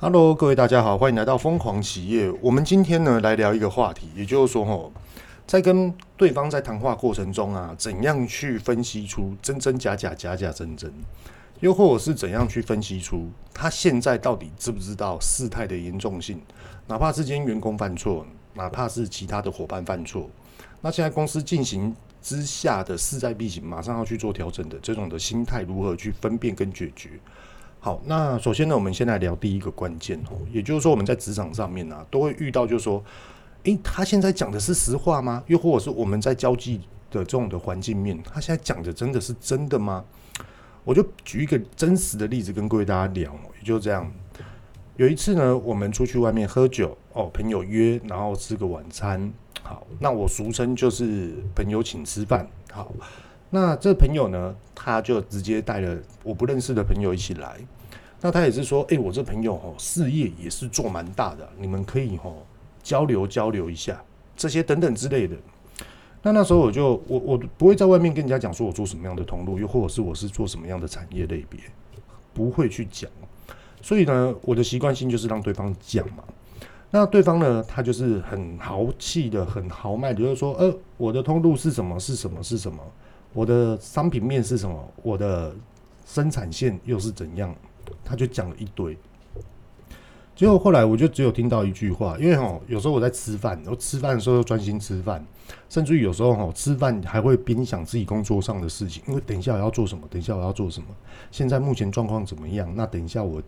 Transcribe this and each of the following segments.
Hello，各位大家好，欢迎来到疯狂企业。我们今天呢来聊一个话题，也就是说，吼，在跟对方在谈话过程中啊，怎样去分析出真真假假、假假真真，又或者是怎样去分析出他现在到底知不知道事态的严重性？哪怕是今天员工犯错，哪怕是其他的伙伴犯错，那现在公司进行之下的势在必行，马上要去做调整的这种的心态，如何去分辨跟解决？好，那首先呢，我们先来聊第一个关键哦，也就是说我们在职场上面呢、都会遇到，就是说，诶，他现在讲的是实话吗？又或者是我们在交际的这种的环境面，他现在讲的真的是真的吗？我就举一个真实的例子跟各位大家聊，也就这样。有一次呢，我们出去外面喝酒哦，朋友约，然后吃个晚餐。好，那我俗称就是朋友请吃饭。好。那这朋友呢，他就直接带了我不认识的朋友一起来。那他也是说，哎，我这朋友哦，事业也是做蛮大的，你们可以哦交流交流一下，这些等等之类的。那那时候我就我我不会在外面跟人家讲说我做什么样的通路，又或者是我是做什么样的产业类别，不会去讲。所以呢，我的习惯性就是让对方讲嘛。那对方呢，他就是很豪气的，很豪迈的，就说，呃，我的通路是什么？是什么？是什么？我的商品面是什么？我的生产线又是怎样？他就讲了一堆。结果后来我就只有听到一句话，因为哦，有时候我在吃饭，我吃饭的时候专心吃饭，甚至于有时候哈，吃饭还会边想自己工作上的事情，因为等一下我要做什么，等一下我要做什么，现在目前状况怎么样？那等一下我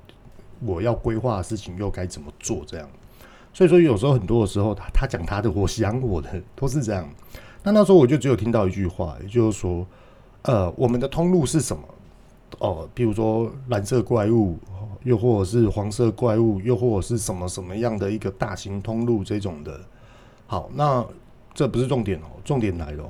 我要规划的事情又该怎么做？这样，所以说有时候很多的时候，他他讲他的，我想我的，都是这样。那那时候我就只有听到一句话，也就是说，呃，我们的通路是什么？哦，比如说蓝色怪物，又或者是黄色怪物，又或者是什么什么样的一个大型通路这种的。好，那这不是重点哦，重点来了。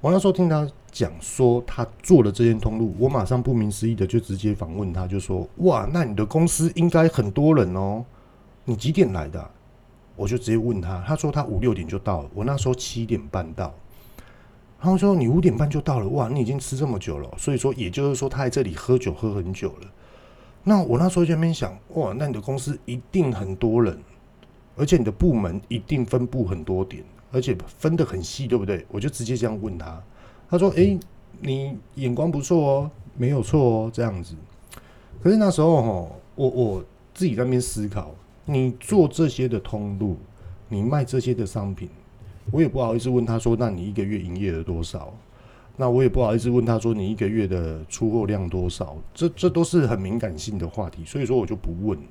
我那时候听他讲说他做了这件通路，我马上不明思义的就直接访问他，就说：哇，那你的公司应该很多人哦，你几点来的？我就直接问他，他说他五六点就到了，我那时候七点半到，然后说你五点半就到了，哇，你已经吃这么久了，所以说也就是说他在这里喝酒喝很久了。那我那时候就在那边想，哇，那你的公司一定很多人，而且你的部门一定分布很多点，而且分得很细，对不对？我就直接这样问他，他说，诶，你眼光不错哦，没有错哦，这样子。可是那时候哈，我我自己在那边思考。你做这些的通路，你卖这些的商品，我也不好意思问他说，那你一个月营业额多少？那我也不好意思问他说，你一个月的出货量多少？这这都是很敏感性的话题，所以说我就不问了。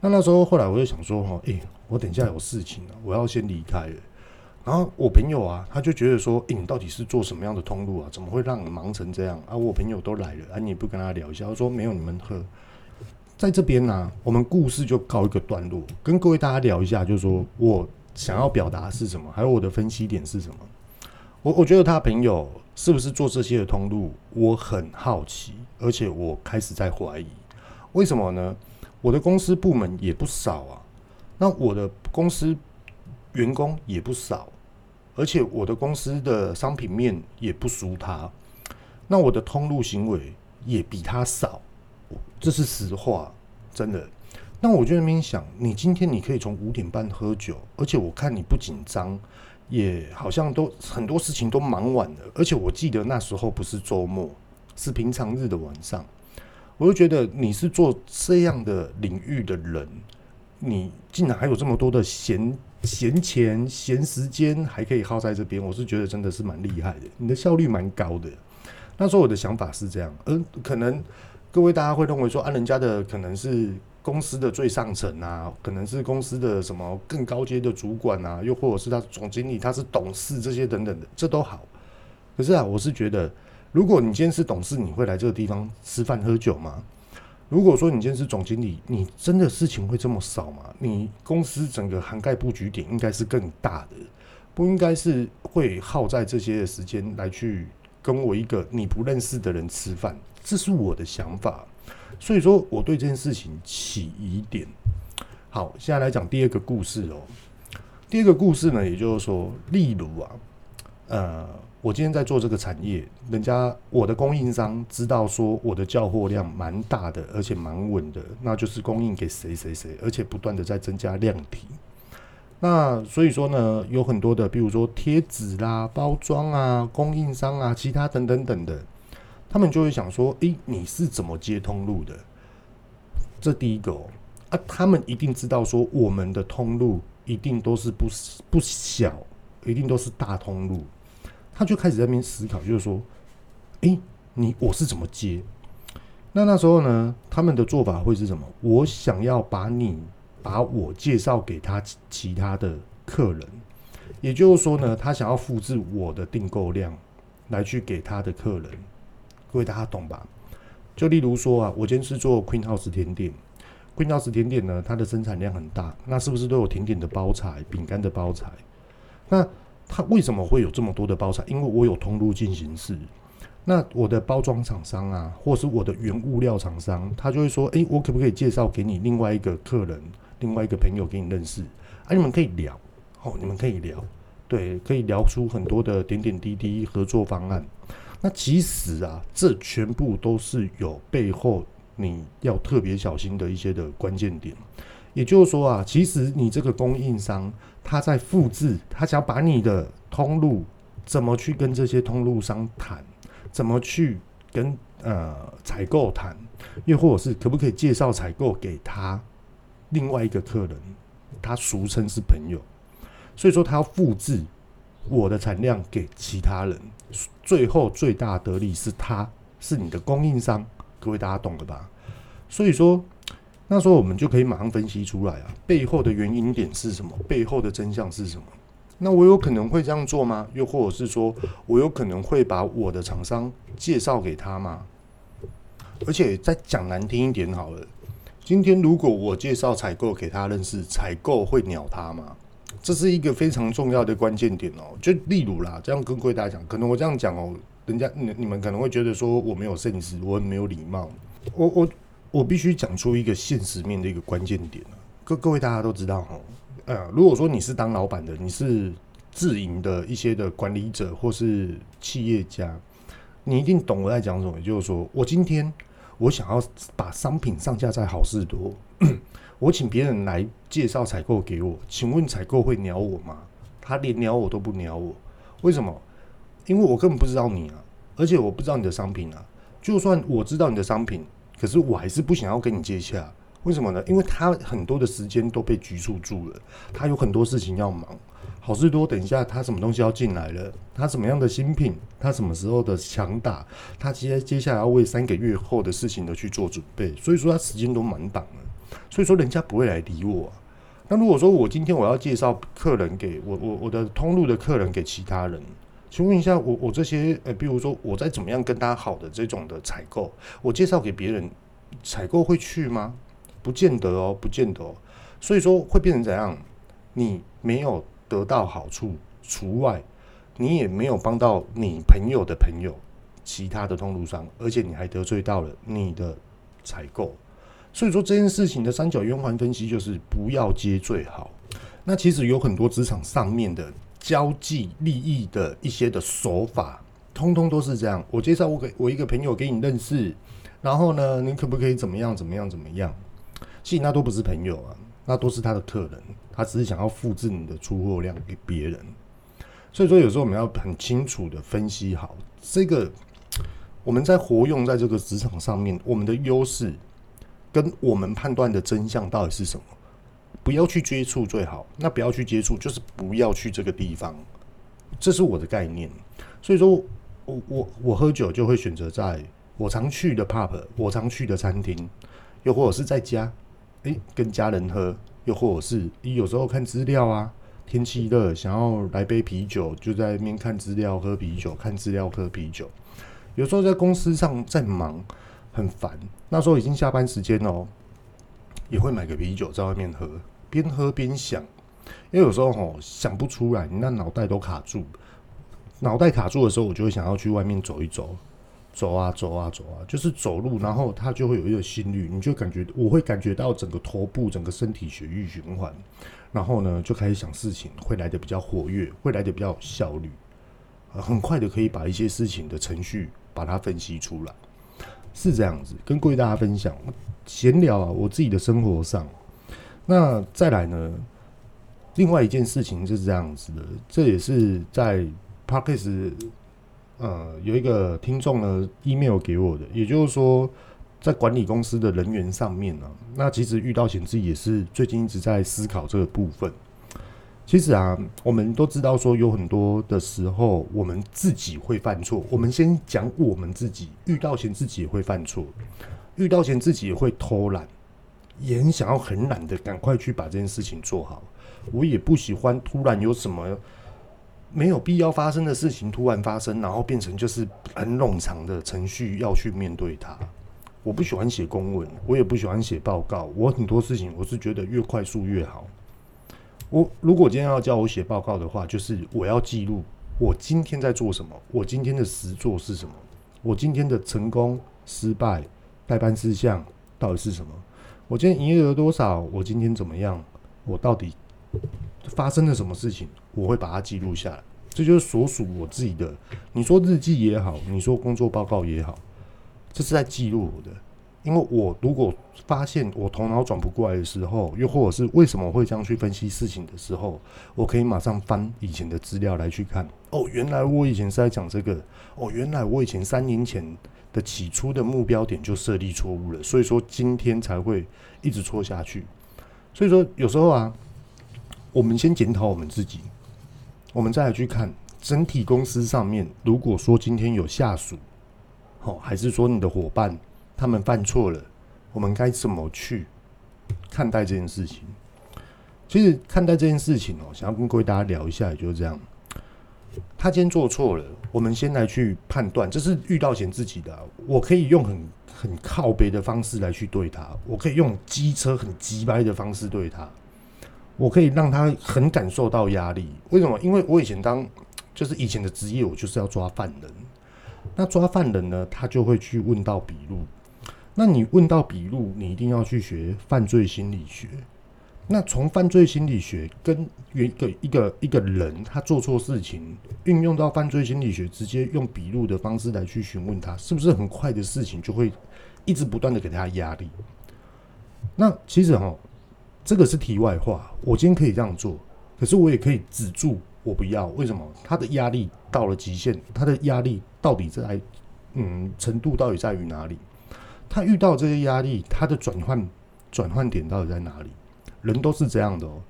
那那时候后来我就想说，哈，诶，我等一下有事情了，我要先离开了。然后我朋友啊，他就觉得说，诶，你到底是做什么样的通路啊？怎么会让你忙成这样啊？我朋友都来了，啊，你不跟他聊一下？他说没有，你们喝。在这边呢、我们故事就告一个段落，跟各位大家聊一下，就是说我想要表达是什么，还有我的分析点是什么。我我觉得他朋友是不是做这些的通路，我很好奇，而且我开始在怀疑，为什么呢？我的公司部门也不少啊，那我的公司员工也不少，而且我的公司的商品面也不输他，那我的通路行为也比他少。这是实话，真的。那我就在那边想，你今天你可以从五点半喝酒，而且我看你不紧张，也好像都很多事情都忙完了。而且我记得那时候不是周末，是平常日的晚上。我就觉得你是做这样的领域的人，你竟然还有这么多的闲闲钱、闲时间，还可以耗在这边，我是觉得真的是蛮厉害的。你的效率蛮高的。那时候我的想法是这样，嗯，可能。各位大家会认为说啊，人家的可能是公司的最上层啊，可能是公司的什么更高阶的主管啊，又或者是他总经理，他是董事这些等等的，这都好。可是啊，我是觉得，如果你今天是董事，你会来这个地方吃饭喝酒吗？如果说你今天是总经理，你真的事情会这么少吗？你公司整个涵盖布局点应该是更大的，不应该是会耗在这些的时间来去跟我一个你不认识的人吃饭。这是我的想法，所以说我对这件事情起疑点。好，现在来讲第二个故事哦。第二个故事呢，也就是说，例如啊，呃，我今天在做这个产业，人家我的供应商知道说我的叫货量蛮大的，而且蛮稳的，那就是供应给谁谁谁，而且不断的在增加量体。那所以说呢，有很多的，比如说贴纸啦、包装啊、供应商啊、其他等等等的，他们就会想说：诶，你是怎么接通路的？这第一个哦，啊，他们一定知道说我们的通路一定都是不不小，一定都是大通路。他就开始在那边思考，就是说，诶，你我是怎么接？那那时候呢，他们的做法会是什么？我想要把你。把我介绍给他其他的客人，也就是说呢，他想要复制我的订购量来去给他的客人。各位大家懂吧？就例如说啊，我今天是做 Queen House 甜点，Queen House 甜点呢，它的生产量很大，那是不是都有甜点的包材、饼干的包材？那它为什么会有这么多的包材？因为我有通路进行式。那我的包装厂商啊，或是我的原物料厂商，他就会说：诶，我可不可以介绍给你另外一个客人？另外一个朋友给你认识，啊，你们可以聊，哦，你们可以聊，对，可以聊出很多的点点滴滴合作方案。那其实啊，这全部都是有背后你要特别小心的一些的关键点。也就是说啊，其实你这个供应商他在复制，他想要把你的通路怎么去跟这些通路商谈，怎么去跟呃采购谈，又或者是可不可以介绍采购给他。另外一个客人，他俗称是朋友，所以说他要复制我的产量给其他人，最后最大得利是他是你的供应商，各位大家懂了吧？所以说那时候我们就可以马上分析出来啊，背后的原因点是什么？背后的真相是什么？那我有可能会这样做吗？又或者是说我有可能会把我的厂商介绍给他吗？而且再讲难听一点好了。今天如果我介绍采购给他认识，采购会鸟他吗？这是一个非常重要的关键点哦。就例如啦，这样跟各位大家讲，可能我这样讲哦，人家你你们可能会觉得说我没有 sense，我很没有礼貌。我我我必须讲出一个现实面的一个关键点。各各位大家都知道哦，呃，如果说你是当老板的，你是自营的一些的管理者或是企业家，你一定懂我在讲什么。也就是说，我今天。我想要把商品上架在好事多，我请别人来介绍采购给我，请问采购会鸟我吗？他连鸟我都不鸟我，为什么？因为我根本不知道你啊，而且我不知道你的商品啊。就算我知道你的商品，可是我还是不想要跟你接洽，为什么呢？因为他很多的时间都被拘束住了，他有很多事情要忙。好事多，等一下，他什么东西要进来了？他什么样的新品？他什么时候的强打？他接接下来要为三个月后的事情的去做准备，所以说他时间都满档了，所以说人家不会来理我。那如果说我今天我要介绍客人给我我我的通路的客人给其他人，请问一下，我我这些呃，比如说我再怎么样跟他好的这种的采购，我介绍给别人，采购会去吗？不见得哦，不见得。所以说会变成怎样？你没有。得到好处除外，你也没有帮到你朋友的朋友，其他的通路商，而且你还得罪到了你的采购，所以说这件事情的三角圆环分析就是不要接最好。那其实有很多职场上面的交际利益的一些的手法，通通都是这样。我介绍我给我一个朋友给你认识，然后呢，你可不可以怎么样怎么样怎么样？其实那都不是朋友啊。那都是他的客人，他只是想要复制你的出货量给别人，所以说有时候我们要很清楚的分析好这个，我们在活用在这个职场上面，我们的优势跟我们判断的真相到底是什么？不要去接触最好，那不要去接触就是不要去这个地方，这是我的概念。所以说我我我喝酒就会选择在我常去的 pub，我常去的餐厅，又或者是在家。诶，跟家人喝，又或者是有时候看资料啊，天气热，想要来杯啤酒，就在那边看资料喝啤酒，看资料喝啤酒。有时候在公司上在忙，很烦，那时候已经下班时间哦，也会买个啤酒在外面喝，边喝边想，因为有时候吼想不出来，你那脑袋都卡住，脑袋卡住的时候，我就会想要去外面走一走。走啊走啊走啊，就是走路，然后它就会有一个心率，你就感觉我会感觉到整个头部、整个身体血液循环，然后呢就开始想事情，会来得比较活跃，会来得比较有效率。很快的可以把一些事情的程序把它分析出来，是这样子，跟各位大家分享闲聊啊，我自己的生活上，那再来呢，另外一件事情是这样子的，这也是在 Podcast 呃有一个听众呢 email 给我的，也就是说。在管理公司的人员上面呢、那其实遇到险自己也是最近一直在思考这个部分。其实啊，我们都知道说有很多的时候，我们自己会犯错。我们先讲我们自己遇到前自己也会犯错，遇到前自己也会偷懒，也很想要很懒的赶快去把这件事情做好。我也不喜欢突然有什么没有必要发生的事情突然发生，然后变成就是很冗长的程序要去面对它。我不喜欢写公文，我也不喜欢写报告。我很多事情我是觉得越快速越好。我如果今天要叫我写报告的话，就是我要记录我今天在做什么，我今天的实作是什么，我今天的成功、失败、待办事项到底是什么？我今天营业额多少？我今天怎么样？我到底发生了什么事情？我会把它记录下来。这就是所属我自己的。你说日记也好，你说工作报告也好。这是在记录我的，因为我如果发现我头脑转不过来的时候，又或者是为什么会这样去分析事情的时候，我可以马上翻以前的资料来去看。哦，原来我以前是在讲这个。哦，原来我以前三年前的起初的目标点就设立错误了，所以说今天才会一直错下去。所以说有时候啊，我们先检讨我们自己，我们再来去看整体公司上面，如果说今天有下属。哦，还是说你的伙伴他们犯错了，我们该怎么去看待这件事情？其实看待这件事情哦，想要跟各位大家聊一下，也就是这样。他今天做错了，我们先来去判断，这是遇到前自己的。我可以用很很靠别的方式来去对他，我可以用机车很鸡掰的方式对他，我可以让他很感受到压力。为什么？因为我以前当就是以前的职业，我就是要抓犯人。那抓犯人呢，他就会去问到笔录。那你问到笔录，你一定要去学犯罪心理学。那从犯罪心理学跟一个一个一个人他做错事情，运用到犯罪心理学，直接用笔录的方式来去询问他，是不是很快的事情就会一直不断的给他压力？那其实哈，这个是题外话。我今天可以这样做，可是我也可以止住。我不要，为什么？他的压力到了极限，他的压力到底在嗯程度到底在于哪里？他遇到这些压力，他的转换转换点到底在哪里？人都是这样的哦。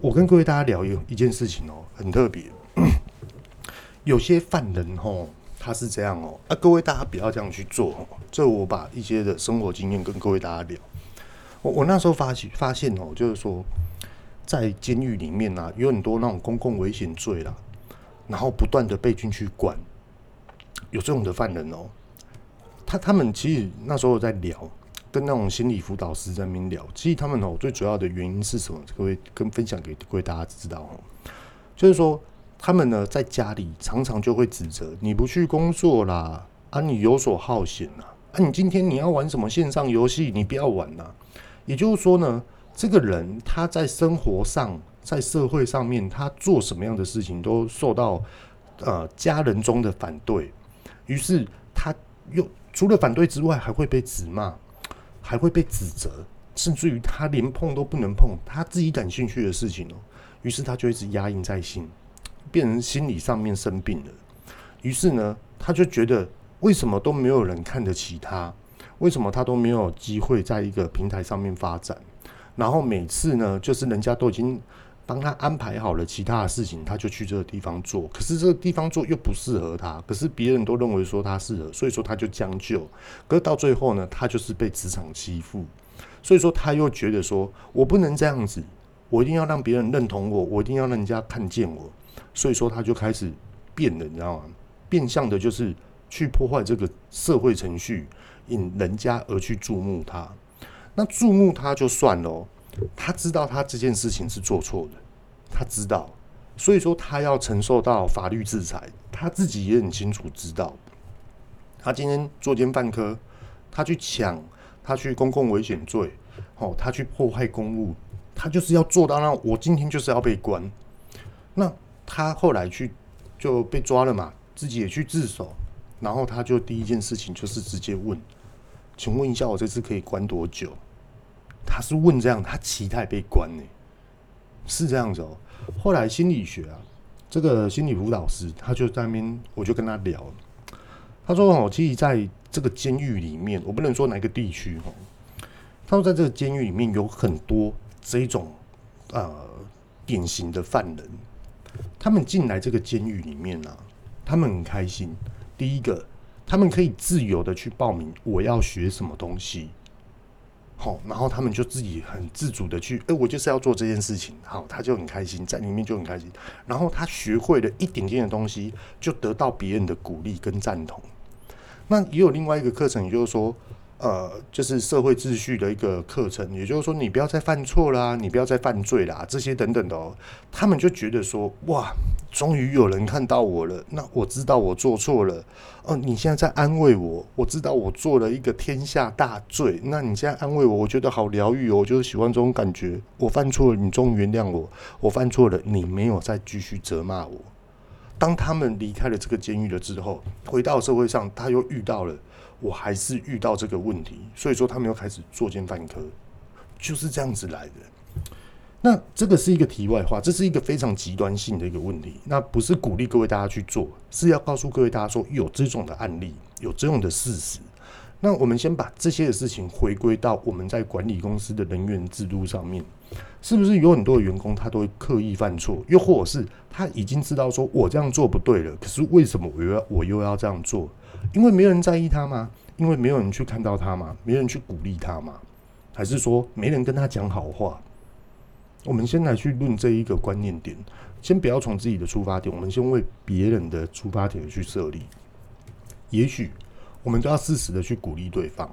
我跟各位大家聊一一件事情哦，很特别。有些犯人哦，他是这样哦，啊，各位大家不要这样去做哦。这我把一些的生活经验跟各位大家聊。我我那时候发现发现哦，就是说。在监狱里面啊，有很多那种公共危险罪啦，然后不断的被进去关，有这种的犯人哦。他他们其实那时候在聊，跟那种心理辅导师在那边聊。其实他们哦，最主要的原因是什么？各位跟分享给各位大家知道哦，就是说他们呢在家里常常就会指责你不去工作啦，啊你游手好闲呐，啊你今天你要玩什么线上游戏，你不要玩呐。也就是说呢。这个人他在生活上，在社会上面，他做什么样的事情都受到呃家人中的反对，于是他又除了反对之外，还会被指骂，还会被指责，甚至于他连碰都不能碰他自己感兴趣的事情哦。于是他就一直压抑在心，变成心理上面生病了。于是呢，他就觉得为什么都没有人看得起他？为什么他都没有机会在一个平台上面发展？然后每次呢，就是人家都已经帮他安排好了其他的事情，他就去这个地方做。可是这个地方做又不适合他，可是别人都认为说他适合，所以说他就将就。可是到最后呢，他就是被职场欺负，所以说他又觉得说我不能这样子，我一定要让别人认同我，我一定要让人家看见我。所以说他就开始变了，你知道吗？变相的就是去破坏这个社会程序，引人家而去注目他。那注目他就算了，他知道他这件事情是做错的，他知道，所以说他要承受到法律制裁，他自己也很清楚知道。他今天作奸犯科，他去抢，他去公共危险罪，哦，他去破坏公务，他就是要做到那我今天就是要被关。那他后来去就被抓了嘛，自己也去自首，然后他就第一件事情就是直接问，请问一下，我这次可以关多久？他是问这样，他期待被关呢、是这样子哦。后来心理学啊，这个心理辅导师他就在那边，我就跟他聊，他说哦，其实在这个监狱里面，我不能说哪个地区哦，他说在这个监狱里面有很多这种呃典型的犯人，他们进来这个监狱里面啊，他们很开心。第一个，他们可以自由的去报名我要学什么东西。好，然后他们就自己很自主的去，哎，我就是要做这件事情。好，他就很开心，在里面就很开心。然后他学会了一点点的东西，就得到别人的鼓励跟赞同。那也有另外一个课程，也就是说。呃，就是社会秩序的一个课程，也就是说，你不要再犯错啦，你不要再犯罪啦，这些等等的哦。他们就觉得说，哇，终于有人看到我了，那我知道我做错了。哦，你现在在安慰我，我知道我做了一个天下大罪。那你现在安慰我，我觉得好疗愈哦，我就是喜欢这种感觉。我犯错了，你终于原谅我。我犯错了，你没有再继续责骂我。当他们离开了这个监狱了之后，回到社会上，他又遇到了。我还是遇到这个问题，所以说他们又开始作奸犯科，就是这样子来的。那这个是一个题外话，这是一个非常极端性的一个问题。那不是鼓励各位大家去做，是要告诉各位大家说有这种的案例，有这种的事实。那我们先把这些的事情回归到我们在管理公司的人员制度上面，是不是有很多的员工他都会刻意犯错，又或者是他已经知道说我这样做不对了，可是为什么我又要我又要这样做？因为没有人在意他吗？因为没有人去看到他吗？没人去鼓励他吗？还是说没人跟他讲好话？我们先来去论这一个观念点，先不要从自己的出发点，我们先为别人的出发点去设立。也许我们都要适时的去鼓励对方，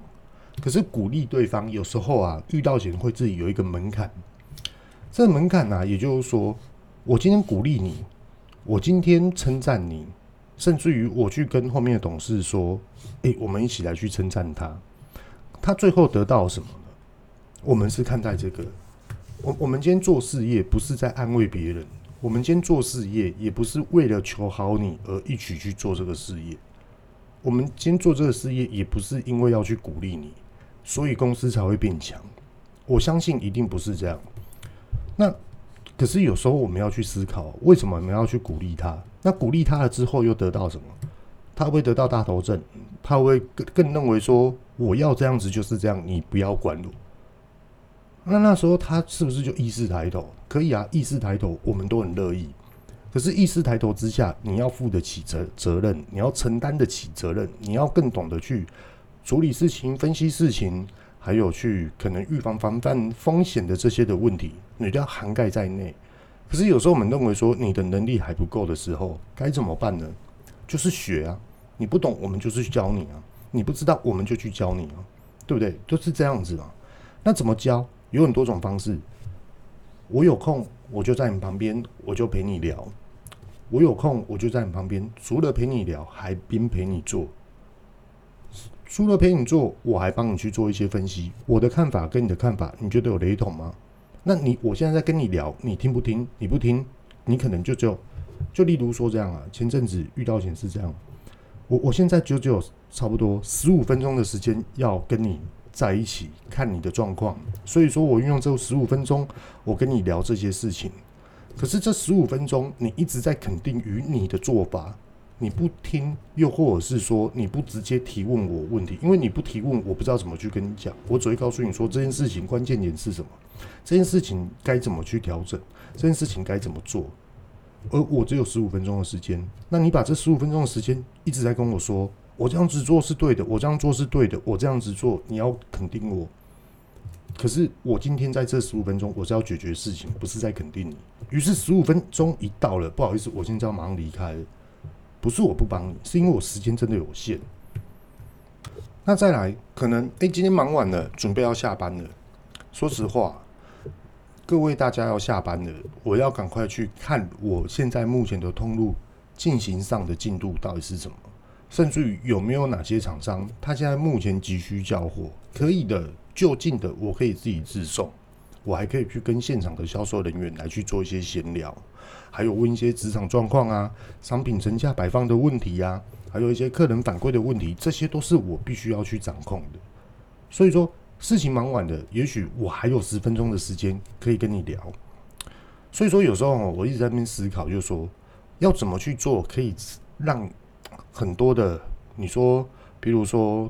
可是鼓励对方有时候啊，遇到前会自己有一个门槛。这个门槛呢，也就是说，我今天鼓励你，我今天称赞你。甚至于我去跟后面的董事说：“诶，我们一起来去称赞他。他最后得到什么呢？我们是看待这个。我我们今天做事业不是在安慰别人，我们今天做事业也不是为了求好你而一起去做这个事业。我们今天做这个事业也不是因为要去鼓励你，所以公司才会变强。我相信一定不是这样。那。”可是有时候我们要去思考，为什么我们要去鼓励他？那鼓励他了之后又得到什么？他会得到大头症，他会更更认为说我要这样子就是这样，你不要管我。那那时候他是不是就意识抬头？可以啊，意识抬头，我们都很乐意。可是意识抬头之下，你要负得起责责任，你要承担得起责任，你要更懂得去处理事情、分析事情。还有去可能预防防范风险的这些的问题，你都要涵盖在内。可是有时候我们认为说你的能力还不够的时候，该怎么办呢？就是学啊，你不懂我们就是教你啊，你不知道我们就去教你啊，对不对？就是这样子嘛。那怎么教？有很多种方式。我有空我就在你旁边，我就陪你聊。我有空我就在你旁边，除了陪你聊，还边陪你做。除了陪你做，我还帮你去做一些分析。我的看法跟你的看法，你觉得有雷同吗？那你我现在在跟你聊，你听不听？你不听，你可能就只有就例如说这样啊。前阵子遇到前是这样，我我现在就只有差不多十五分钟的时间要跟你在一起看你的状况，所以说我运用这十五分钟，我跟你聊这些事情。可是这十五分钟，你一直在肯定于你的做法。你不听，又或者是说你不直接提问我问题，因为你不提问，我不知道怎么去跟你讲。我只会告诉你说这件事情关键点是什么，这件事情该怎么去调整，这件事情该怎么做。而我只有十五分钟的时间，那你把这十五分钟的时间一直在跟我说，我这样子做是对的，我这样做是对的，我这样子做你要肯定我。可是我今天在这十五分钟，我是要解决事情，不是在肯定你。于是十五分钟一到了，不好意思，我现在要马上离开了。不是我不帮你，是因为我时间真的有限。那再来，可能哎、今天忙完了，准备要下班了。说实话，各位大家要下班了，我要赶快去看我现在目前的通路进行上的进度到底是什么，甚至于有没有哪些厂商他现在目前急需交货，可以的就近的我可以自己自送，我还可以去跟现场的销售人员来去做一些闲聊，还有问一些职场状况啊、商品成价摆放的问题啊，还有一些客人反馈的问题，这些都是我必须要去掌控的。所以说，事情忙完了，也许我还有十分钟的时间可以跟你聊。所以说，有时候我一直在那边思考，就是说要怎么去做，可以让很多的你说，比如说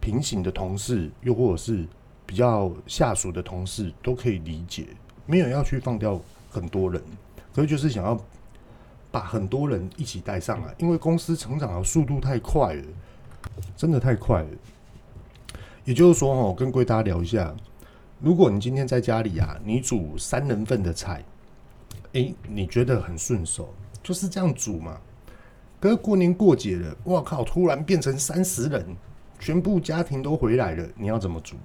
平行的同事，又或者是。比较下属的同事都可以理解，没有要去放掉很多人，可是就是想要把很多人一起带上来，因为公司成长的速度太快了，真的太快了。也就是说，哦，跟各位大家聊一下，如果你今天在家里啊，你煮三人份的菜，诶，你觉得很顺手，就是这样煮嘛。可是过年过节了，哇靠，突然变成三十人，全部家庭都回来了，你要怎么煮？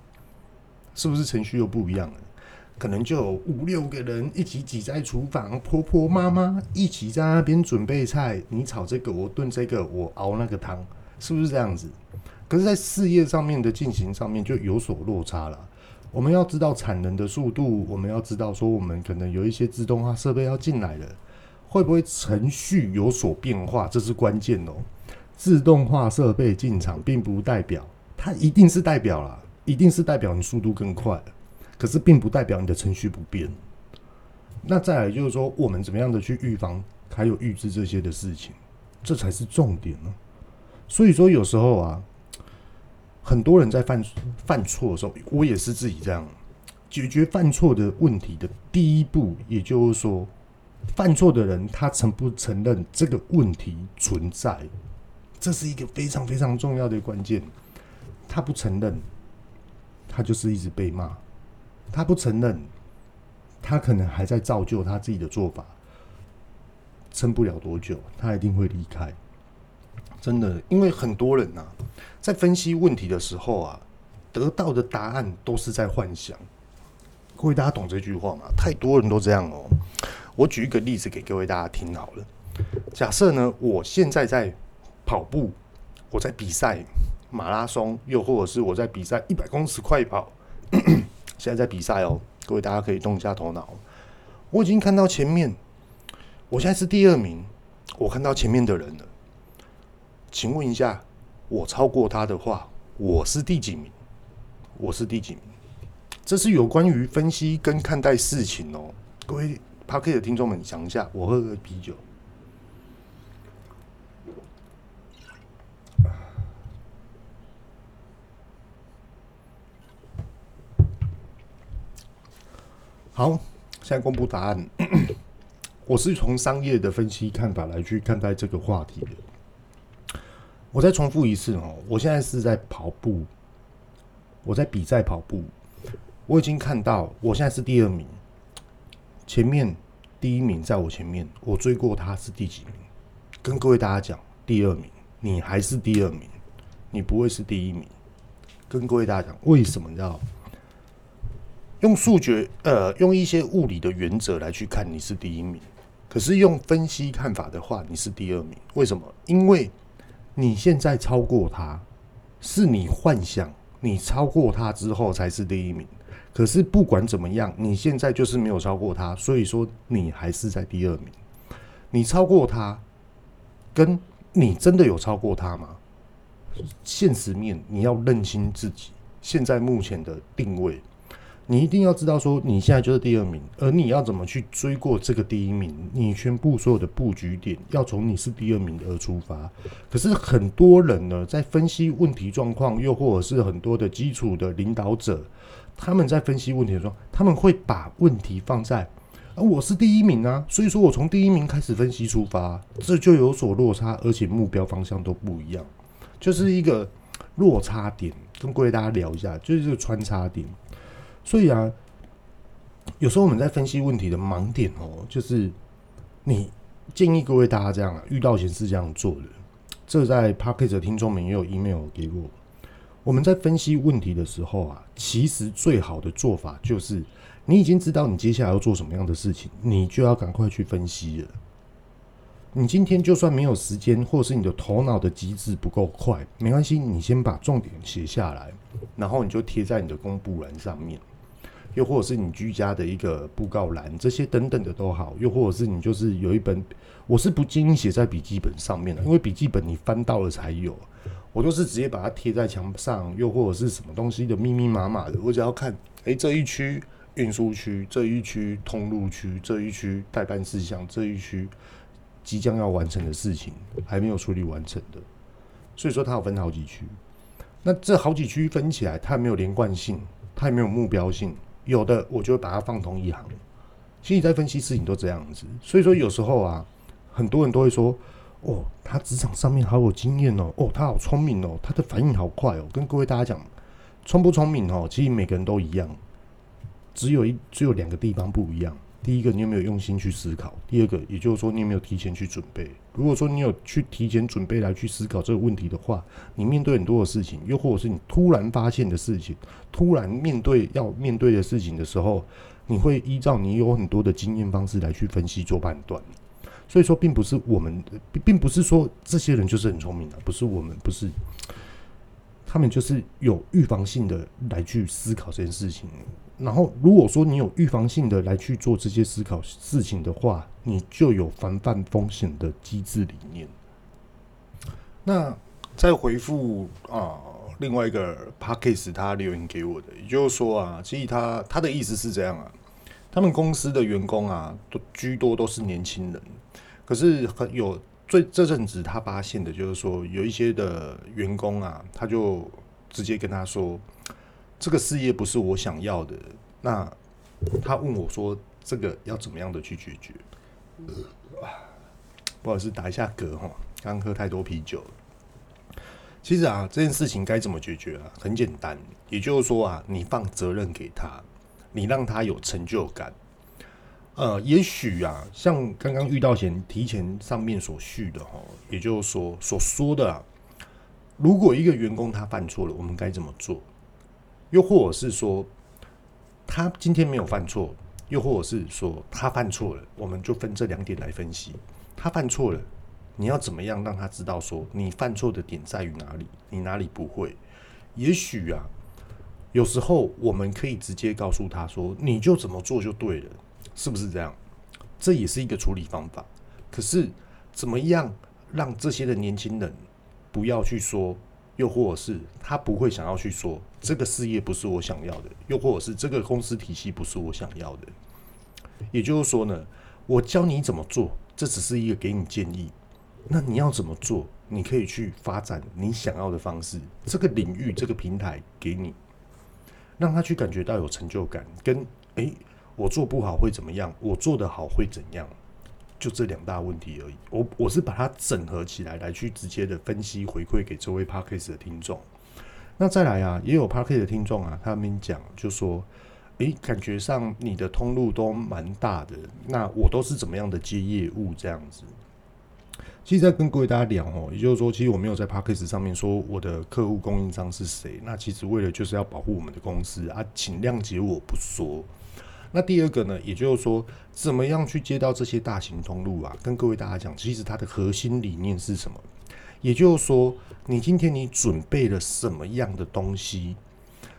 是不是程序又不一样了？可能就有五六个人一起挤在厨房，婆婆妈妈一起在那边准备菜，你炒这个，我炖这个，我熬那个汤，是不是这样子？可是，在事业上面的进行上面就有所落差了。我们要知道产能的速度，我们要知道说，我们可能有一些自动化设备要进来了，会不会程序有所变化？这是关键哦。自动化设备进场，并不代表它一定是代表啦。一定是代表你速度更快，可是并不代表你的程序不变。那再来就是说，我们怎么样的去预防还有预知这些的事情，这才是重点呢。所以说，有时候啊，很多人在犯犯错的时候，我也是自己这样解决犯错的问题的第一步，也就是说，犯错的人他承不承认这个问题存在，这是一个非常非常重要的关键。他不承认。他就是一直被骂，他不承认，他可能还在造就他自己的做法，撑不了多久，他一定会离开。真的，因为很多人呐、在分析问题的时候啊，得到的答案都是在幻想。各位大家懂这句话吗？太多人都这样哦。我举一个例子给各位大家听好了。假设呢，我现在在跑步，我在比赛。马拉松，又或者是我在比赛一百公尺快跑，现在在比赛哦，各位大家可以动一下头脑。我已经看到前面，我现在是第二名，我看到前面的人了。请问一下，我超过他的话，我是第几名？我是第几名？这是有关于分析跟看待事情哦。各位 Podcast 的听众们，想一下，我喝个啤酒。好，现在公布答案。我是从商业的分析看法来去看待这个话题的。我再重复一次哦，我现在是在跑步，我在比赛跑步。我已经看到，我现在是第二名，前面第一名在我前面，我追过他是第几名？跟各位大家讲，第二名，你还是第二名，你不会是第一名。跟各位大家讲，为什么你知道？用数学，呃，用一些物理的原则来去看，你是第一名。可是用分析看法的话，你是第二名。为什么？因为你现在超过他，是你幻想你超过他之后才是第一名。可是不管怎么样，你现在就是没有超过他，所以说你还是在第二名。你超过他，跟你真的有超过他吗？现实面你要认清自己现在目前的定位。你一定要知道，说你现在就是第二名，而你要怎么去追过这个第一名？你全部所有的布局点要从你是第二名而出发。可是很多人呢，在分析问题状况，又或者是很多的基础的领导者，他们在分析问题的时候，他们会把问题放在啊，我是第一名啊，所以说我从第一名开始分析出发，这就有所落差，而且目标方向都不一样，就是一个落差点。跟各位大家聊一下，就是这个穿插点。所以啊，有时候我们在分析问题的盲点哦，就是你建议各位大家这样啊，遇到前是这样做的。这在 Podcast 的听众们也有 email 给我。我们在分析问题的时候啊，其实最好的做法就是，你已经知道你接下来要做什么样的事情，你就要赶快去分析了。你今天就算没有时间，或是你的头脑的机制不够快，没关系，你先把重点写下来，然后你就贴在你的公布栏上面。又或者是你居家的一个布告栏，这些等等的都好，又或者是你就是有一本，我是不建议写在笔记本上面的，因为笔记本你翻到了才有，我都是直接把它贴在墙上，又或者是什么东西的密密麻麻的，我只要看，哎、这一区运输区，这一区通路区，这一区待办事项，这一区即将要完成的事情还没有处理完成的，所以说它有分好几区，那这好几区分起来，它也没有连贯性，它也没有目标性。有的我就会把它放同一行，其实你在分析事情都这样子，所以说有时候啊，很多人都会说，哦，他职场上面好有经验哦，哦，他好聪明哦，他的反应好快哦。跟各位大家讲，聪不聪明哦，其实每个人都一样，只有一只有两个地方不一样。第一个，你有没有用心去思考？第二个，也就是说，你有没有提前去准备？如果说你有去提前准备来去思考这个问题的话，你面对很多的事情，又或者是你突然发现的事情，突然面对要面对的事情的时候，你会依照你有很多的经验方式来去分析做判断。所以说，并不是我们，并不是说这些人就是很聪明的，不是我们，不是他们就是有预防性的来去思考这件事情。然后，如果说你有预防性的来去做这些思考事情的话，你就有防范风险的机制理念。那再回复啊，另外一个 Podcast 他留言给我的，也就是说啊，其实他他的意思是这样啊，他们公司的员工啊，都居多都是年轻人，可是很有最这阵子他发现的就是说，有一些的员工啊，他就直接跟他说。这个事业不是我想要的，那他问我说：“这个要怎么样的去解决？”不好意思，打一下嗝哈，刚喝太多啤酒。其实啊，这件事情该怎么解决啊？很简单，也就是说啊，你放责任给他，你让他有成就感。呃，也许啊，像刚刚遇到前提前上面所叙的哈，也就是说所说的啊，如果一个员工他犯错了，我们该怎么做？又或者是说，他今天没有犯错，又或者是说他犯错了，我们就分这两点来分析。他犯错了，你要怎么样让他知道说你犯错的点在于哪里，你哪里不会？也许啊，有时候我们可以直接告诉他说，你就怎么做就对了，是不是这样？这也是一个处理方法。可是怎么样让这些的年轻人不要去说？又或者是他不会想要去说这个事业不是我想要的，又或者是这个公司体系不是我想要的。也就是说呢，我教你怎么做，这只是一个给你建议。那你要怎么做？你可以去发展你想要的方式。这个领域，这个平台给你，让他去感觉到有成就感。跟诶，我做不好会怎么样？我做得好会怎样？就这两大问题而已，我我是把它整合起来来去直接的分析回馈给这位 Podcast 的听众。那再来啊，也有 Podcast 的听众啊，他们讲就说，诶，感觉上你的通路都蛮大的，那我都是怎么样的接业务这样子？其实，在跟各位大家聊哦，也就是说，其实我没有在 Podcast 上面说我的客户供应商是谁，那其实为了就是要保护我们的公司啊，请谅解我不说。那第二个呢，也就是说，怎么样去接到这些大型通路啊？跟各位大家讲，其实它的核心理念是什么？也就是说，你今天你准备了什么样的东西？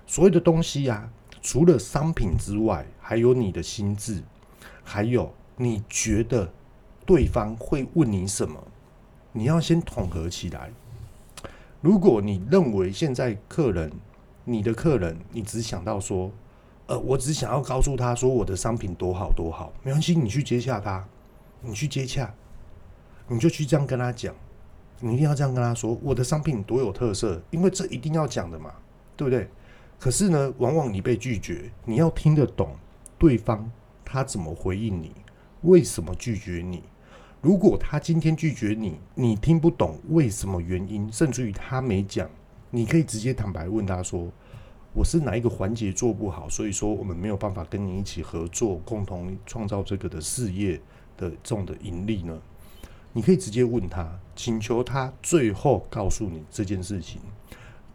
所有的东西啊，除了商品之外，还有你的心智，还有你觉得对方会问你什么？你要先统合起来。如果你认为现在客人，你的客人，你只想到说。呃，我只想要告诉他说我的商品多好多好，没关系，你去接洽他，你去接洽，你就去这样跟他讲，你一定要这样跟他说，我的商品多有特色，因为这一定要讲的嘛，对不对？可是呢，往往你被拒绝，你要听得懂对方他怎么回应你，为什么拒绝你？如果他今天拒绝你，你听不懂为什么原因，甚至于他没讲，你可以直接坦白问他说。我是哪一个环节做不好，所以说我们没有办法跟你一起合作，共同创造这个的事业的这种的盈利呢？你可以直接问他，请求他最后告诉你这件事情。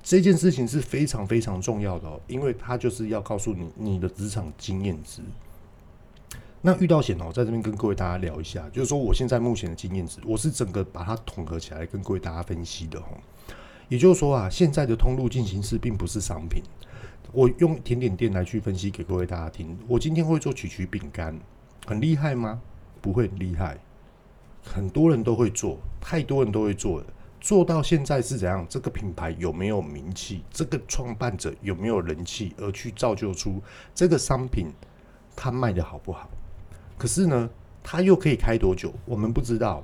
这件事情是非常非常重要的哦，因为他就是要告诉你你的职场经验值。那遇到险哦，在这边跟各位大家聊一下，就是说我现在目前的经验值，我是整个把它统合起来跟各位大家分析的哦。也就是说啊，现在的通路进行式并不是商品。我用甜点店来去分析给各位大家听。我今天会做曲曲饼干，很厉害吗？不会厉害，很多人都会做，太多人都会做了。做到现在是怎样？这个品牌有没有名气？这个创办者有没有人气？而去造就出这个商品，它卖得好不好？可是呢，它又可以开多久？我们不知道。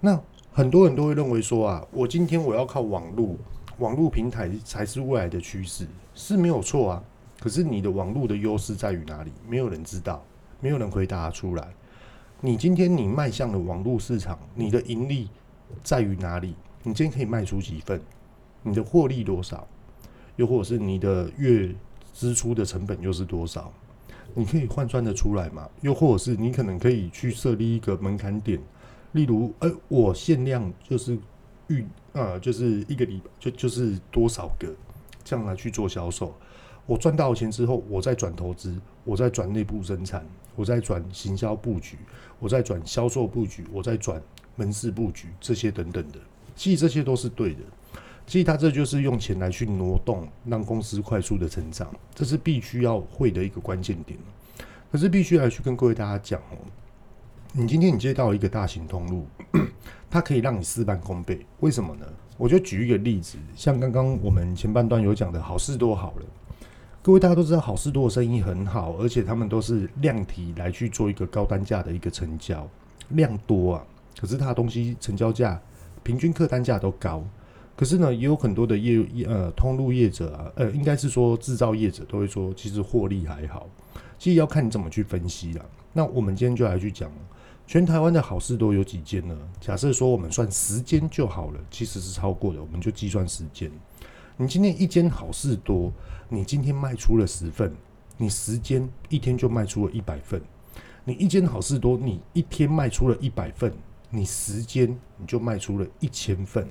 那很多人都会认为说啊，我今天我要靠网络，网络平台才是未来的趋势，是没有错啊。可是你的网络的优势在于哪里？没有人知道，没有人回答出来。你今天你迈向了网络市场，你的盈利在于哪里？你今天可以卖出几份？你的获利多少？又或者是你的月支出的成本又是多少？你可以换算的出来吗？又或者是你可能可以去设立一个门槛点，例如，呃，我限量就是预呃，就是一个礼拜就就是多少个这样来去做销售。我赚到钱之后，我再转投资，我再转内部生产，我再转行销布局，我再转销售布局，我再转门市布局，这些等等的。其实这些都是对的，其实他这就是用钱来去挪动，让公司快速的成长，这是必须要会的一个关键点。可是必须来去跟各位大家讲哦，你今天你接到一个大型通路，它可以让你事半功倍，为什么呢？我就举一个例子，像刚刚我们前半段有讲的好事多好了，各位大家都知道好事多的生意很好，而且他们都是量体来去做一个高单价的一个成交，量多啊，可是它的东西成交价。平均客单价都高，可是呢，也有很多的业业呃通路业者啊，呃，应该是说制造业者都会说，其实获利还好。其实要看你怎么去分析啦。那我们今天就来去讲，全台湾的好事多有几间呢？假设说我们算十间就好了，其实是超过的，我们就计算时间。你今天一间好事多，你今天卖出了十份，你十间一天就卖出了一百份。你一间好事多，你一天卖出了一百份。你时间你就卖出了一千份，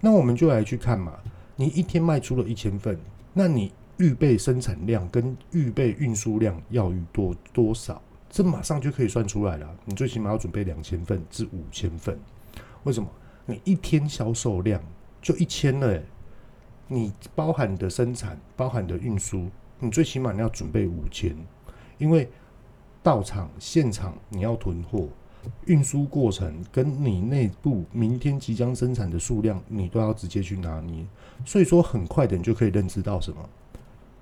那我们就来去看嘛。你一天卖出了一千份，那你预备生产量跟预备运输量要与多多少？这马上就可以算出来了。你最起码要准备两千份至五千份。为什么？你一天销售量就一千了，欸，你包含的生产、包含的运输，你最起码你要准备五千，因为到场现场你要囤货。运输过程跟你内部明天即将生产的数量，你都要直接去拿捏。所以说，很快的你就可以认知到什么？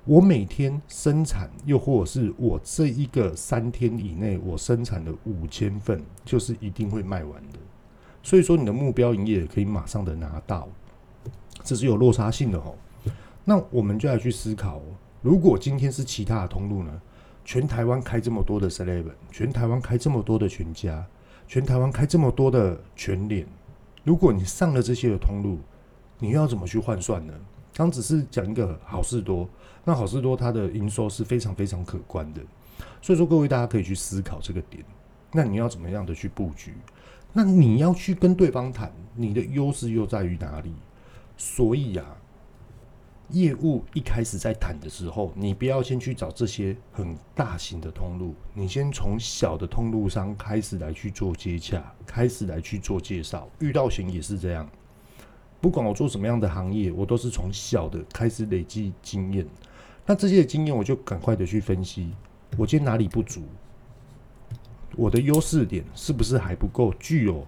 我每天生产，又或者是我这一个三天以内我生产的五千份，就是一定会卖完的。所以说，你的目标营业可以马上的拿到，这是有落差性的哦。那我们就要去思考，如果今天是其他的通路呢？全台湾开这么多的 Seven，全台湾开这么多的全家。全台湾开这么多的全联，如果你上了这些的通路，你要怎么去换算呢？刚只是讲一个好事多，那好事多它的营收是非常非常可观的，所以说各位大家可以去思考这个点。那你要怎么样的去布局？那你要去跟对方谈，你的优势又在于哪里？所以啊。业务一开始在谈的时候，你不要先去找这些很大型的通路，你先从小的通路商开始来去做接洽，开始来去做介绍。遇到险也是这样，不管我做什么样的行业，我都是从小的开始累积经验。那这些经验，我就赶快的去分析，我今天哪里不足，我的优势点是不是还不够具有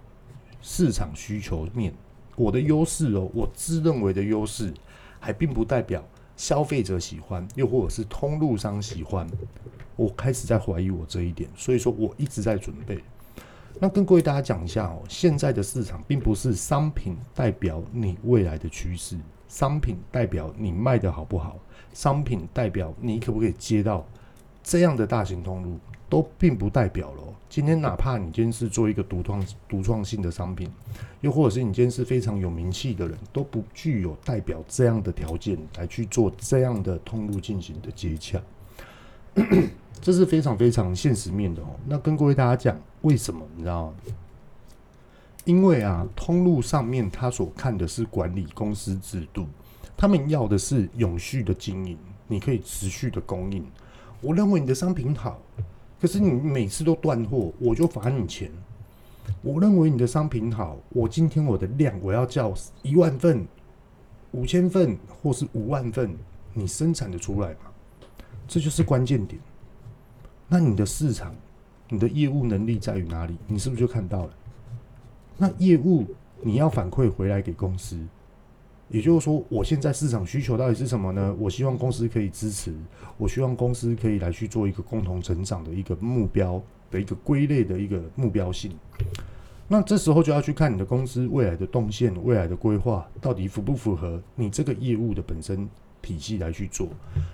市场需求面？我的优势哦，我自认为的优势。还并不代表消费者喜欢，又或者是通路商喜欢。我开始在怀疑我这一点，所以说我一直在准备。那跟各位大家讲一下哦，现在的市场并不是商品代表你未来的趋势，商品代表你卖的好不好，商品代表你可不可以接到这样的大型通路。都并不代表了。今天哪怕你今天是做一个独创独创性的商品，又或者是你今天是非常有名气的人，都不具有代表这样的条件来去做这样的通路进行的接洽。这是非常非常现实面的哦。那跟各位大家讲，为什么你知道吗？因为啊，通路上面他所看的是管理公司制度，他们要的是永续的经营，你可以持续的供应。我认为你的商品好。可是你每次都断货，我就罚你钱。我认为你的商品好，我今天我的量我要叫一万份、五千份或是五万份，你生产的出来吗？这就是关键点。那你的市场、你的业务能力在于哪里？你是不是就看到了？那业务你要反馈回来给公司，也就是说，我现在市场需求到底是什么呢？我希望公司可以支持，我希望公司可以来去做一个共同成长的一个目标的一个归类的一个目标性。那这时候就要去看你的公司未来的动线、未来的规划到底符不符合你这个业务的本身体系来去做。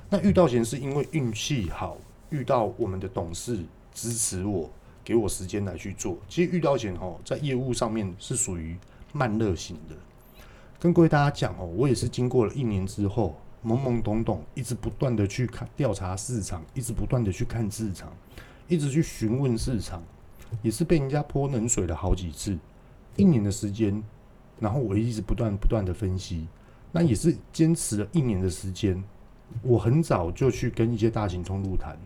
那遇到钱是因为运气好，遇到我们的董事支持我。给我时间来去做。其实遇到钱哦，在业务上面是属于慢热型的。跟各位大家讲哦，我也是经过了一年之后，懵懵懂懂，一直不断的去看调查市场，一直不断的去看市场，一直去询问市场，也是被人家泼冷水了好几次。一年的时间，然后我一直不断不断的分析，那也是坚持了一年的时间。我很早就去跟一些大型通路谈。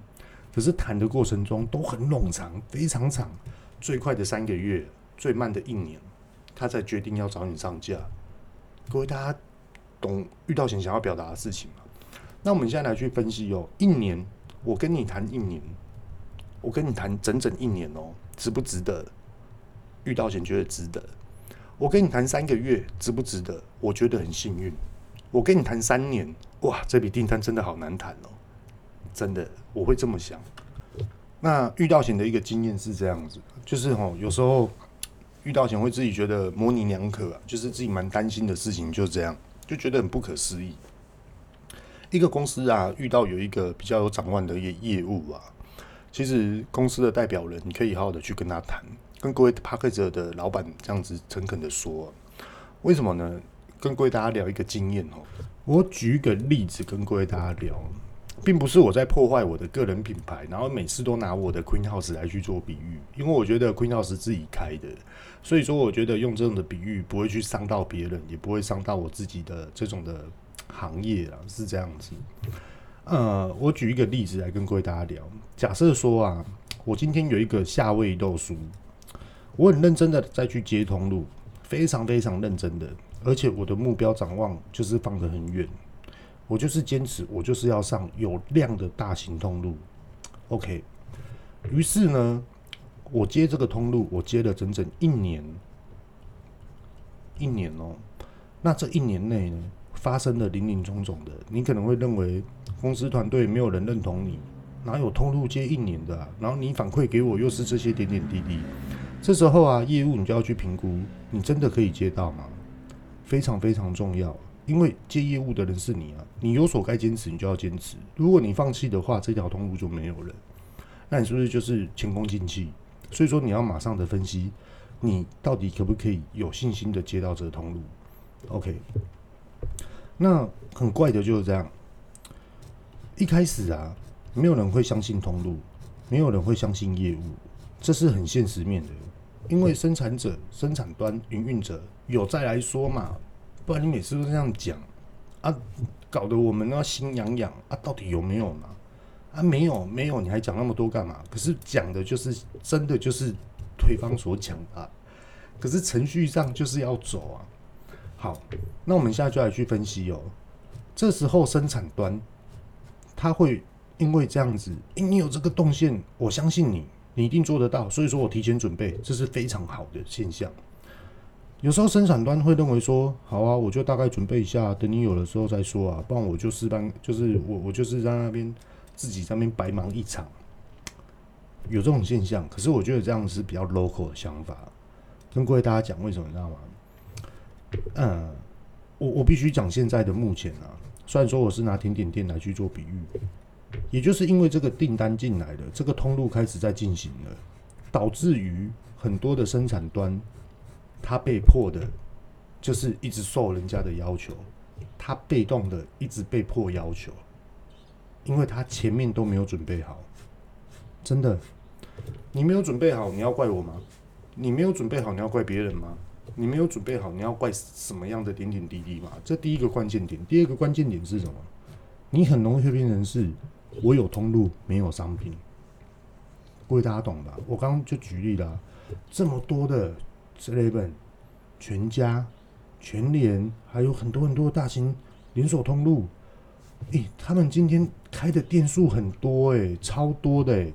可是谈的过程中都很冗长，非常长，最快的三个月，最慢的一年，他才决定要找你上架。各位大家懂遇到钱想要表达的事情吗？那我们现在来去分析哦，一年我跟你谈一年，我跟你谈整整一年哦，值不值得？遇到钱觉得值得。我跟你谈三个月，值不值得？我觉得很幸运。我跟你谈三年，哇，这笔订单真的好难谈哦。真的，我会这么想。那遇到险的一个经验是这样子，就是吼，有时候遇到钱会自己觉得模棱两可啊，就是自己蛮担心的事情，就这样，就觉得很不可思议。一个公司啊，遇到有一个比较有掌握的一个业务啊，其实公司的代表人，你可以好好的去跟他谈，跟各位 Podcast 的老板这样子诚恳的说，为什么呢？跟各位大家聊一个经验哦，我举一个例子跟各位大家聊。并不是我在破坏我的个人品牌，然后每次都拿我的 Queen House 来去做比喻，因为我觉得 Queen House 自己开的，所以说我觉得用这种的比喻不会去伤到别人，也不会伤到我自己的这种的行业啊，是这样子。呃，我举一个例子来跟各位大家聊，假设说啊，我今天有一个夏味豆酥，我很认真的再去接通路，非常非常认真的，而且我的目标展望就是放得很远。我就是坚持，我就是要上有量的大型通路。OK，于是呢，我接这个通路，我接了整整一年，一年哦。那这一年内呢，发生了林林总总的。你可能会认为公司团队没有人认同你，哪有通路接一年的啊？然后你反馈给我又是这些点点滴滴。这时候啊，业务你就要去评估，你真的可以接到吗？非常非常重要。因为接业务的人是你啊，你有所该坚持，你就要坚持。如果你放弃的话，这条通路就没有了。那你是不是就是前功尽弃？所以说你要马上的分析，你到底可不可以有信心的接到这个通路？OK。那很怪的就是这样，一开始啊，没有人会相信通路，没有人会相信业务，这是很现实面的。因为生产者、生产端、营运者有再来说嘛。不然你每次都这样讲啊，搞得我们呢心痒痒啊，到底有没有呢？啊，没有没有，你还讲那么多干嘛？可是讲的就是真的就是对方所讲的，可是程序上就是要走啊。好，那我们现在就来去分析哦。这时候生产端他会因为这样子，欸，你有这个动线，我相信你，你一定做得到，所以说我提前准备，这是非常好的现象。有时候生产端会认为说，好啊，我就大概准备一下，等你有的时候再说啊，不然我就试班，就是我我就是在那边自己在那边白忙一场，有这种现象。可是我觉得这样是比较 local 的想法，跟各位大家讲为什么你知道吗？嗯，我我必须讲现在的目前啊，虽然说我是拿甜点店来去做比喻，也就是因为这个订单进来了，这个通路开始在进行了，导致于很多的生产端。他被迫的，就是一直受人家的要求，他被动的一直被迫要求，因为他前面都没有准备好。真的，你没有准备好，你要怪我吗？你没有准备好，你要怪别人吗？你没有准备好，你要怪什么样的点点滴滴吗？这第一个关键点。第二个关键点是什么？你很容易会变成是，我有通路，没有商品。各位大家懂吧？我刚刚就举例了，这么多的。Seven、全家、全联，还有很多很多大型连锁通路，诶，他们今天开的店数很多诶，超多的诶。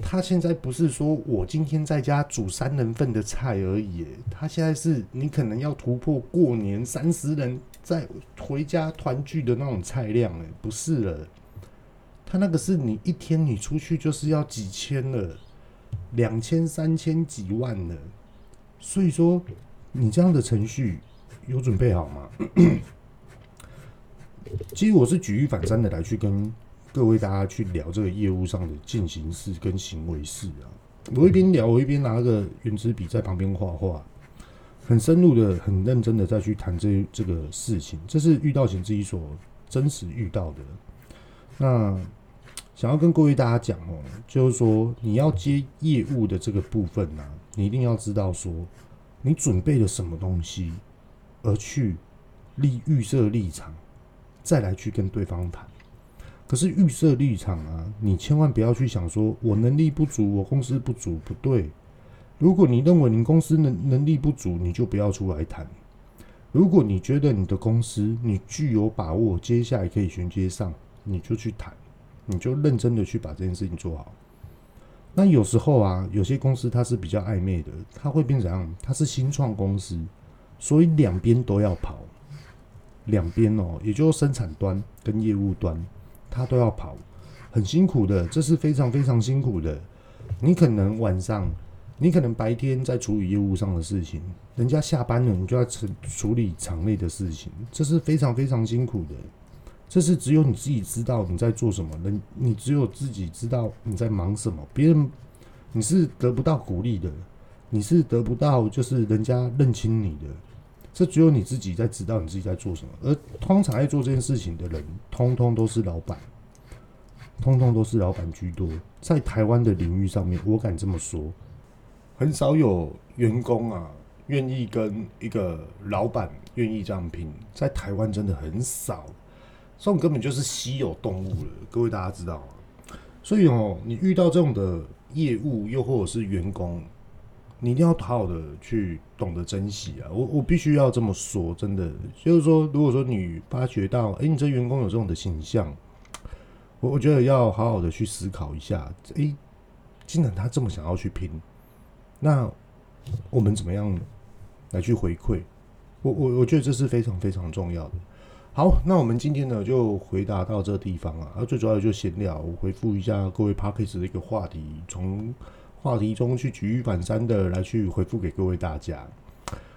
他现在不是说我今天在家煮三人份的菜而已，他现在是你可能要突破过年三十人再回家团聚的那种菜量，诶，不是了。他那个是你一天你出去就是要几千了，两千、三千、几万了。所以说，你这样的程序有准备好吗？其实我是举一反三的来去跟。各位，大家去聊这个业务上的进行式跟行为式啊。我一边聊，我一边拿个原子笔在旁边画画，很深入的、很认真的再去谈这这个事情。这是遇到前自己所真实遇到的。那想要跟各位大家讲哦，就是说你要接业务的这个部分呢，你一定要知道说你准备了什么东西，而去立预设立场，再来去跟对方谈。可是预设立场啊，你千万不要去想说，我能力不足，我公司不足，不对。如果你认为你公司能能力不足，你就不要出来谈。如果你觉得你的公司你具有把握，接下来可以衔接上，你就去谈，你就认真的去把这件事情做好。那有时候啊，有些公司它是比较暧昧的，它会变怎样？它是新创公司，所以两边都要跑，两边哦，也就是生产端跟业务端。他都要跑，很辛苦的，这是非常非常辛苦的。你可能晚上，你可能白天在处理业务上的事情，人家下班了，你就要处处理场内的事情，这是非常非常辛苦的。这是只有你自己知道你在做什么，人你只有自己知道你在忙什么，别人你是得不到鼓励的，你是得不到就是人家认清你的。这只有你自己在知道你自己在做什么，而通常在做这件事情的人，通通都是老板，通通都是老板居多。在台湾的领域上面，我敢这么说，很少有员工啊愿意跟一个老板愿意这样拼，在台湾真的很少，这种根本就是稀有动物了。各位大家知道吗？所以哦，你遇到这种的业务，又或者是员工。你一定要好好的去懂得珍惜啊！我我必须要这么说，真的就是说，如果说你发觉到，哎、你这员工有这种的形象，我我觉得要好好的去思考一下，哎、既然他这么想要去拼，那我们怎么样来去回馈？我我我觉得这是非常非常重要的。好，那我们今天呢就回答到这个地方啊，而最主要的就闲聊，回复一下各位 Podcast 的一个话题，从。话题中去举一反三的来去回复给各位大家。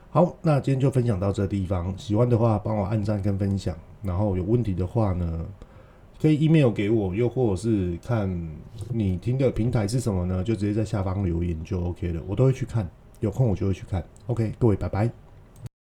好，那今天就分享到这地方。喜欢的话，帮我按赞跟分享。然后有问题的话呢，可以 email 给我，又或者是看你听的平台是什么呢？就直接在下方留言就 OK 了，我都会去看。有空我就会去看。OK，各位，拜拜。